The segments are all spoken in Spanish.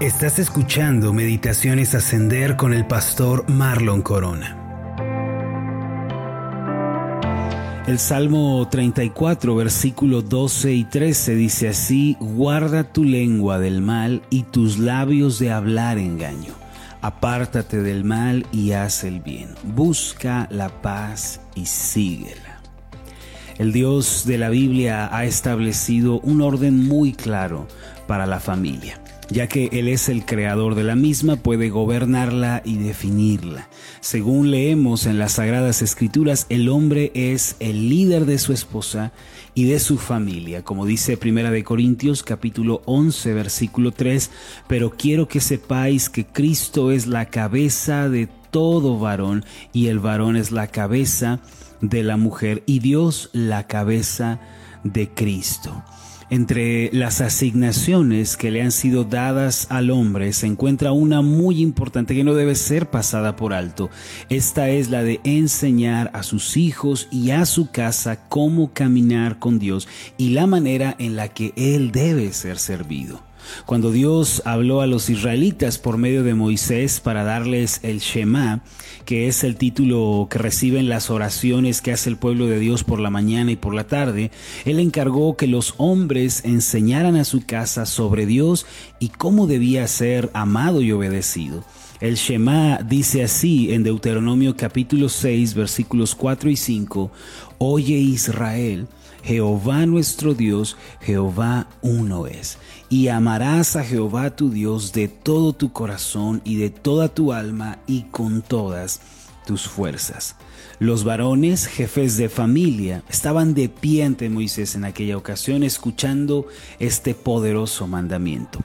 Estás escuchando Meditaciones Ascender con el pastor Marlon Corona. El Salmo 34, versículo 12 y 13 dice así, guarda tu lengua del mal y tus labios de hablar engaño. Apártate del mal y haz el bien. Busca la paz y síguela. El Dios de la Biblia ha establecido un orden muy claro para la familia ya que Él es el creador de la misma, puede gobernarla y definirla. Según leemos en las Sagradas Escrituras, el hombre es el líder de su esposa y de su familia, como dice Primera de Corintios capítulo 11 versículo 3, pero quiero que sepáis que Cristo es la cabeza de todo varón y el varón es la cabeza de la mujer y Dios la cabeza de Cristo. Entre las asignaciones que le han sido dadas al hombre se encuentra una muy importante que no debe ser pasada por alto. Esta es la de enseñar a sus hijos y a su casa cómo caminar con Dios y la manera en la que Él debe ser servido. Cuando Dios habló a los israelitas por medio de Moisés para darles el Shema, que es el título que reciben las oraciones que hace el pueblo de Dios por la mañana y por la tarde, Él encargó que los hombres enseñaran a su casa sobre Dios y cómo debía ser amado y obedecido. El Shema dice así en Deuteronomio capítulo 6 versículos 4 y 5, Oye Israel, Jehová nuestro Dios, Jehová uno es. Y amarás a Jehová tu Dios de todo tu corazón y de toda tu alma y con todas tus fuerzas. Los varones, jefes de familia, estaban de pie ante Moisés en aquella ocasión escuchando este poderoso mandamiento.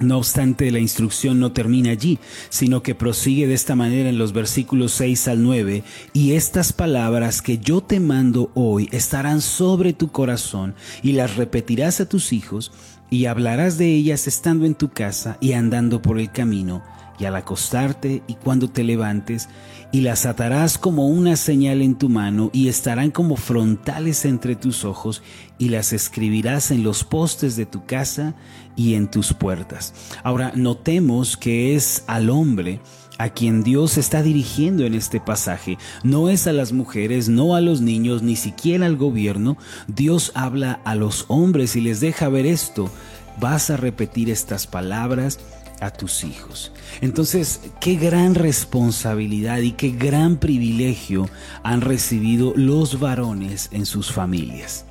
No obstante, la instrucción no termina allí, sino que prosigue de esta manera en los versículos 6 al 9, y estas palabras que yo te mando hoy estarán sobre tu corazón, y las repetirás a tus hijos, y hablarás de ellas estando en tu casa y andando por el camino, y al acostarte y cuando te levantes, y las atarás como una señal en tu mano, y estarán como frontales entre tus ojos, y las escribirás en los postes de tu casa y en tus puertas. Ahora, notemos que es al hombre a quien Dios está dirigiendo en este pasaje. No es a las mujeres, no a los niños, ni siquiera al gobierno. Dios habla a los hombres y les deja ver esto. Vas a repetir estas palabras a tus hijos. Entonces, qué gran responsabilidad y qué gran privilegio han recibido los varones en sus familias.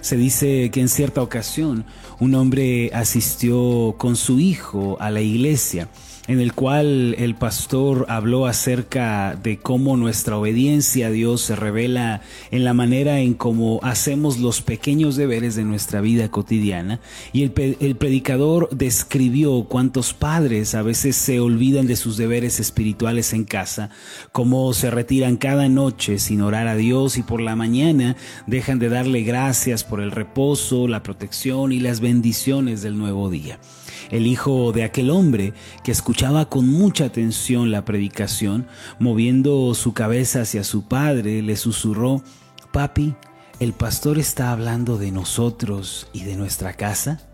Se dice que en cierta ocasión un hombre asistió con su hijo a la iglesia en el cual el pastor habló acerca de cómo nuestra obediencia a Dios se revela en la manera en cómo hacemos los pequeños deberes de nuestra vida cotidiana. Y el, el predicador describió cuántos padres a veces se olvidan de sus deberes espirituales en casa, cómo se retiran cada noche sin orar a Dios y por la mañana dejan de darle gracias por el reposo, la protección y las bendiciones del nuevo día el hijo de aquel hombre que escuchaba con mucha atención la predicación, moviendo su cabeza hacia su padre, le susurró, Papi, ¿el pastor está hablando de nosotros y de nuestra casa?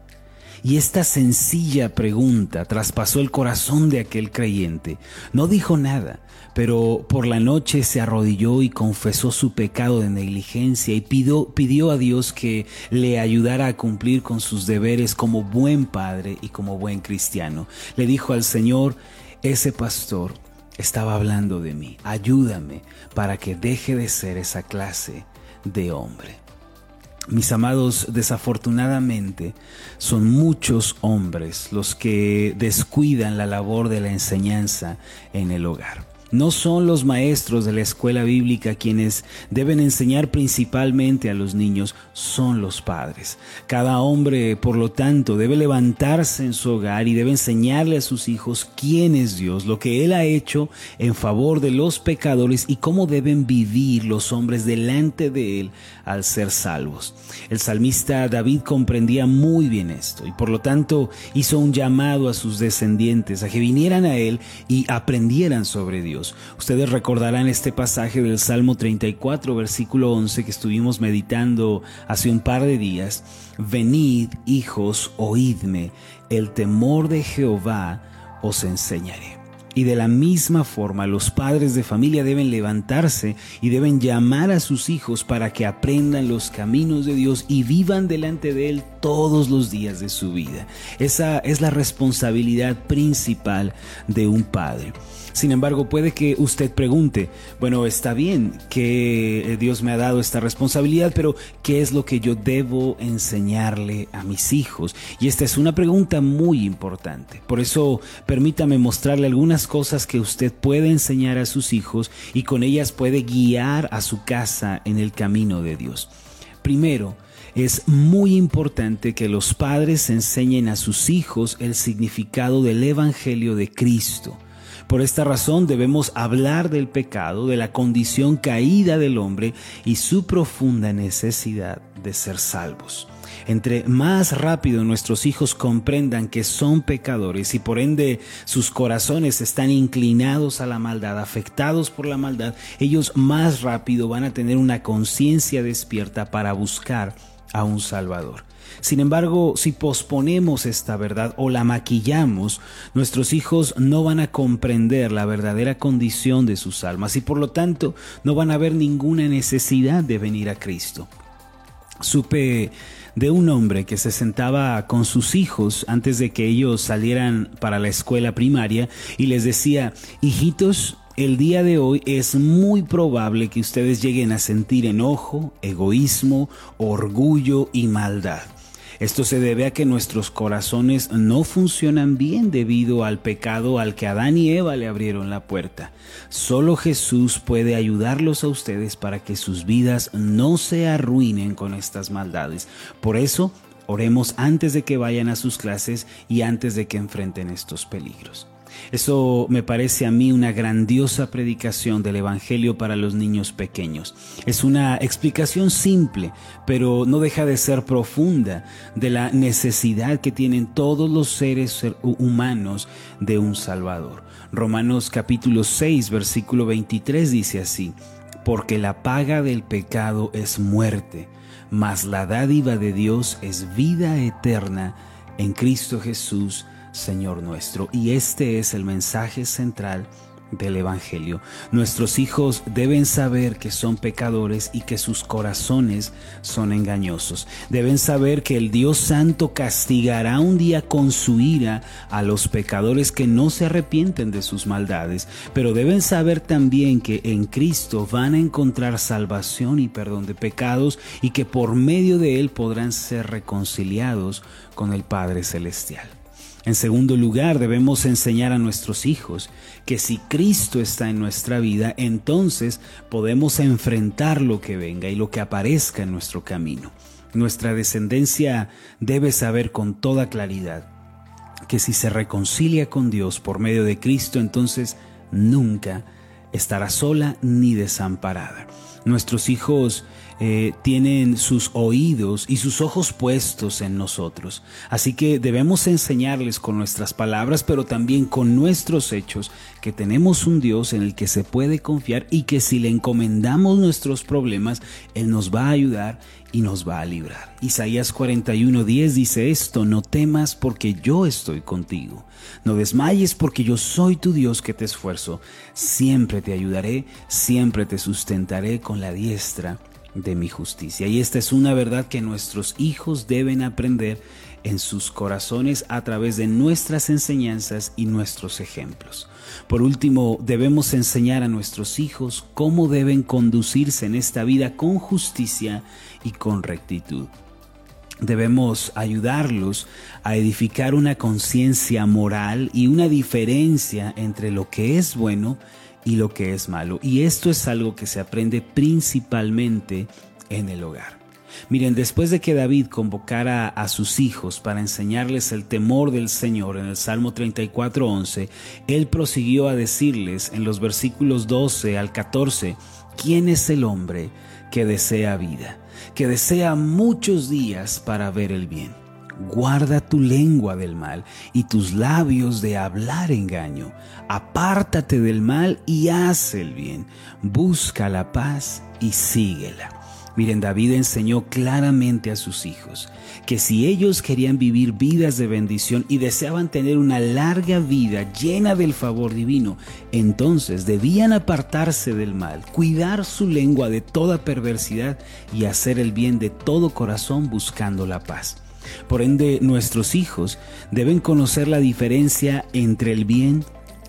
Y esta sencilla pregunta traspasó el corazón de aquel creyente. No dijo nada, pero por la noche se arrodilló y confesó su pecado de negligencia y pidió, pidió a Dios que le ayudara a cumplir con sus deberes como buen padre y como buen cristiano. Le dijo al Señor, ese pastor estaba hablando de mí, ayúdame para que deje de ser esa clase de hombre. Mis amados, desafortunadamente son muchos hombres los que descuidan la labor de la enseñanza en el hogar. No son los maestros de la escuela bíblica quienes deben enseñar principalmente a los niños, son los padres. Cada hombre, por lo tanto, debe levantarse en su hogar y debe enseñarle a sus hijos quién es Dios, lo que Él ha hecho en favor de los pecadores y cómo deben vivir los hombres delante de Él al ser salvos. El salmista David comprendía muy bien esto y por lo tanto hizo un llamado a sus descendientes a que vinieran a Él y aprendieran sobre Dios. Ustedes recordarán este pasaje del Salmo 34, versículo 11 que estuvimos meditando hace un par de días. Venid, hijos, oídme, el temor de Jehová os enseñaré. Y de la misma forma los padres de familia deben levantarse y deben llamar a sus hijos para que aprendan los caminos de Dios y vivan delante de Él todos los días de su vida. Esa es la responsabilidad principal de un padre. Sin embargo, puede que usted pregunte, bueno, está bien que eh, Dios me ha dado esta responsabilidad, pero ¿qué es lo que yo debo enseñarle a mis hijos? Y esta es una pregunta muy importante. Por eso, permítame mostrarle algunas cosas que usted puede enseñar a sus hijos y con ellas puede guiar a su casa en el camino de Dios. Primero, es muy importante que los padres enseñen a sus hijos el significado del Evangelio de Cristo. Por esta razón debemos hablar del pecado, de la condición caída del hombre y su profunda necesidad de ser salvos. Entre más rápido nuestros hijos comprendan que son pecadores y por ende sus corazones están inclinados a la maldad, afectados por la maldad, ellos más rápido van a tener una conciencia despierta para buscar a un Salvador. Sin embargo, si posponemos esta verdad o la maquillamos, nuestros hijos no van a comprender la verdadera condición de sus almas y por lo tanto no van a ver ninguna necesidad de venir a Cristo. Supe de un hombre que se sentaba con sus hijos antes de que ellos salieran para la escuela primaria y les decía, hijitos, el día de hoy es muy probable que ustedes lleguen a sentir enojo, egoísmo, orgullo y maldad. Esto se debe a que nuestros corazones no funcionan bien debido al pecado al que Adán y Eva le abrieron la puerta. Solo Jesús puede ayudarlos a ustedes para que sus vidas no se arruinen con estas maldades. Por eso, oremos antes de que vayan a sus clases y antes de que enfrenten estos peligros. Eso me parece a mí una grandiosa predicación del Evangelio para los niños pequeños. Es una explicación simple, pero no deja de ser profunda de la necesidad que tienen todos los seres humanos de un Salvador. Romanos capítulo 6, versículo 23 dice así, porque la paga del pecado es muerte, mas la dádiva de Dios es vida eterna en Cristo Jesús, Señor nuestro. Y este es el mensaje central del Evangelio. Nuestros hijos deben saber que son pecadores y que sus corazones son engañosos. Deben saber que el Dios Santo castigará un día con su ira a los pecadores que no se arrepienten de sus maldades, pero deben saber también que en Cristo van a encontrar salvación y perdón de pecados y que por medio de Él podrán ser reconciliados con el Padre Celestial. En segundo lugar, debemos enseñar a nuestros hijos que si Cristo está en nuestra vida, entonces podemos enfrentar lo que venga y lo que aparezca en nuestro camino. Nuestra descendencia debe saber con toda claridad que si se reconcilia con Dios por medio de Cristo, entonces nunca estará sola ni desamparada. Nuestros hijos eh, tienen sus oídos y sus ojos puestos en nosotros. Así que debemos enseñarles con nuestras palabras, pero también con nuestros hechos, que tenemos un Dios en el que se puede confiar y que si le encomendamos nuestros problemas, Él nos va a ayudar y nos va a librar. Isaías 41:10 dice esto, no temas porque yo estoy contigo, no desmayes porque yo soy tu Dios que te esfuerzo, siempre te ayudaré, siempre te sustentaré con la diestra de mi justicia. Y esta es una verdad que nuestros hijos deben aprender en sus corazones a través de nuestras enseñanzas y nuestros ejemplos. Por último, debemos enseñar a nuestros hijos cómo deben conducirse en esta vida con justicia y con rectitud. Debemos ayudarlos a edificar una conciencia moral y una diferencia entre lo que es bueno y lo que es malo. Y esto es algo que se aprende principalmente en el hogar. Miren, después de que David convocara a sus hijos para enseñarles el temor del Señor en el Salmo 34:11, él prosiguió a decirles en los versículos 12 al 14, ¿quién es el hombre que desea vida, que desea muchos días para ver el bien? Guarda tu lengua del mal y tus labios de hablar engaño. Apártate del mal y haz el bien. Busca la paz y síguela. Miren, David enseñó claramente a sus hijos que si ellos querían vivir vidas de bendición y deseaban tener una larga vida llena del favor divino, entonces debían apartarse del mal, cuidar su lengua de toda perversidad y hacer el bien de todo corazón buscando la paz. Por ende, nuestros hijos deben conocer la diferencia entre el bien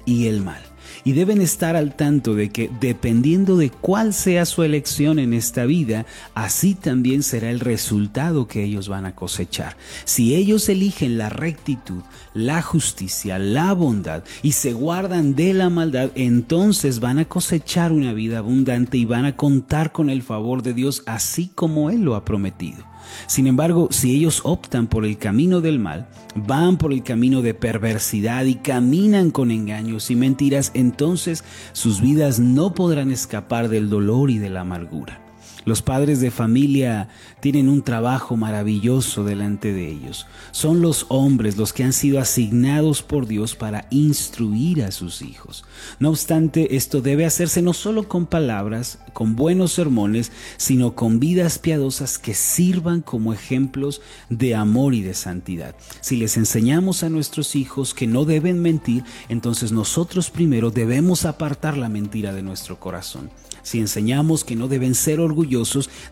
y el mal y deben estar al tanto de que dependiendo de cuál sea su elección en esta vida, así también será el resultado que ellos van a cosechar. Si ellos eligen la rectitud, la justicia, la bondad y se guardan de la maldad, entonces van a cosechar una vida abundante y van a contar con el favor de Dios así como Él lo ha prometido. Sin embargo, si ellos optan por el camino del mal, van por el camino de perversidad y caminan con engaños y mentiras, entonces sus vidas no podrán escapar del dolor y de la amargura. Los padres de familia tienen un trabajo maravilloso delante de ellos. Son los hombres los que han sido asignados por Dios para instruir a sus hijos. No obstante, esto debe hacerse no solo con palabras, con buenos sermones, sino con vidas piadosas que sirvan como ejemplos de amor y de santidad. Si les enseñamos a nuestros hijos que no deben mentir, entonces nosotros primero debemos apartar la mentira de nuestro corazón. Si enseñamos que no deben ser orgullosos,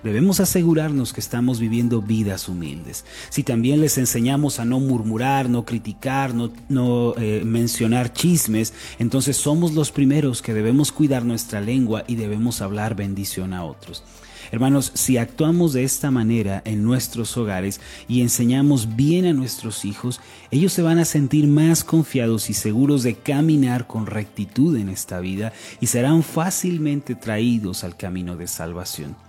debemos asegurarnos que estamos viviendo vidas humildes. Si también les enseñamos a no murmurar, no criticar, no, eh, mencionar chismes, entonces somos los primeros que debemos cuidar nuestra lengua y debemos hablar bendición a otros. Hermanos, si actuamos de esta manera en nuestros hogares y enseñamos bien a nuestros hijos, ellos se van a sentir más confiados y seguros de caminar con rectitud en esta vida y serán fácilmente traídos al camino de salvación.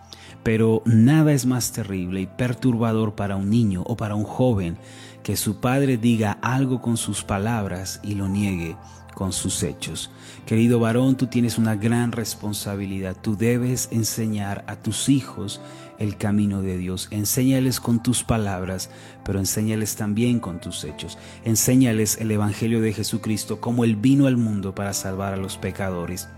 Pero nada es más terrible y perturbador para un niño o para un joven que su padre diga algo con sus palabras y lo niegue con sus hechos. Querido varón, tú tienes una gran responsabilidad. Tú debes enseñar a tus hijos el camino de Dios. Enséñales con tus palabras, pero enséñales también con tus hechos. Enséñales el Evangelio de Jesucristo, como Él vino al mundo para salvar a los pecadores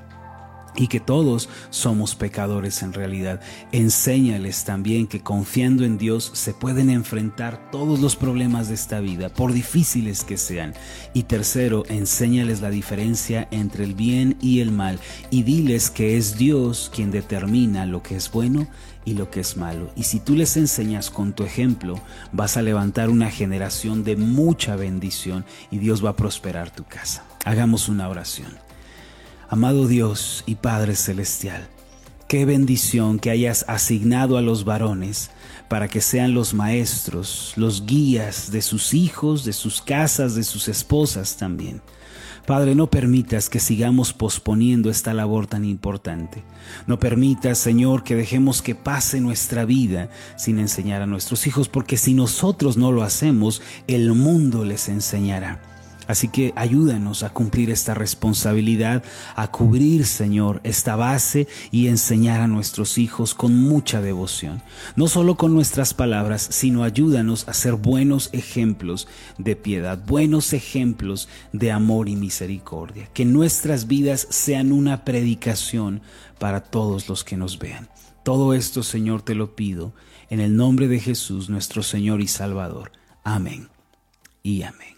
y que todos somos pecadores en realidad. Enséñales también que confiando en Dios se pueden enfrentar todos los problemas de esta vida, por difíciles que sean. Y tercero, enséñales la diferencia entre el bien y el mal y diles que es Dios quien determina lo que es bueno y lo que es malo. Y si tú les enseñas con tu ejemplo, vas a levantar una generación de mucha bendición y Dios va a prosperar tu casa. Hagamos una oración. Amado Dios y Padre Celestial, qué bendición que hayas asignado a los varones para que sean los maestros, los guías de sus hijos, de sus casas, de sus esposas también. Padre, no permitas que sigamos posponiendo esta labor tan importante. No permitas, Señor, que dejemos que pase nuestra vida sin enseñar a nuestros hijos, porque si nosotros no lo hacemos, el mundo les enseñará. Así que ayúdanos a cumplir esta responsabilidad, a cubrir, Señor, esta base y enseñar a nuestros hijos con mucha devoción. No solo con nuestras palabras, sino ayúdanos a ser buenos ejemplos de piedad, buenos ejemplos de amor y misericordia. Que nuestras vidas sean una predicación para todos los que nos vean. Todo esto, Señor, te lo pido en el nombre de Jesús, nuestro Señor y Salvador. Amén y amén.